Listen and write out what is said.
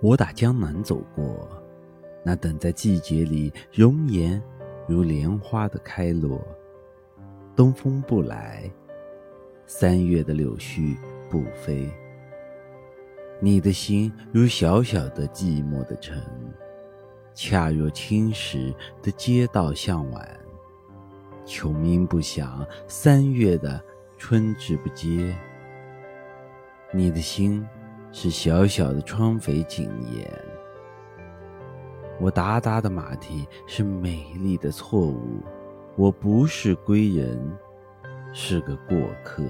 我打江南走过，那等在季节里容颜如莲花的开落。东风不来，三月的柳絮不飞。你的心如小小的寂寞的城，恰若青石的街道向晚。穷鸣不响，三月的春至不接。你的心。是小小的窗扉紧掩，我达达的马蹄是美丽的错误，我不是归人，是个过客。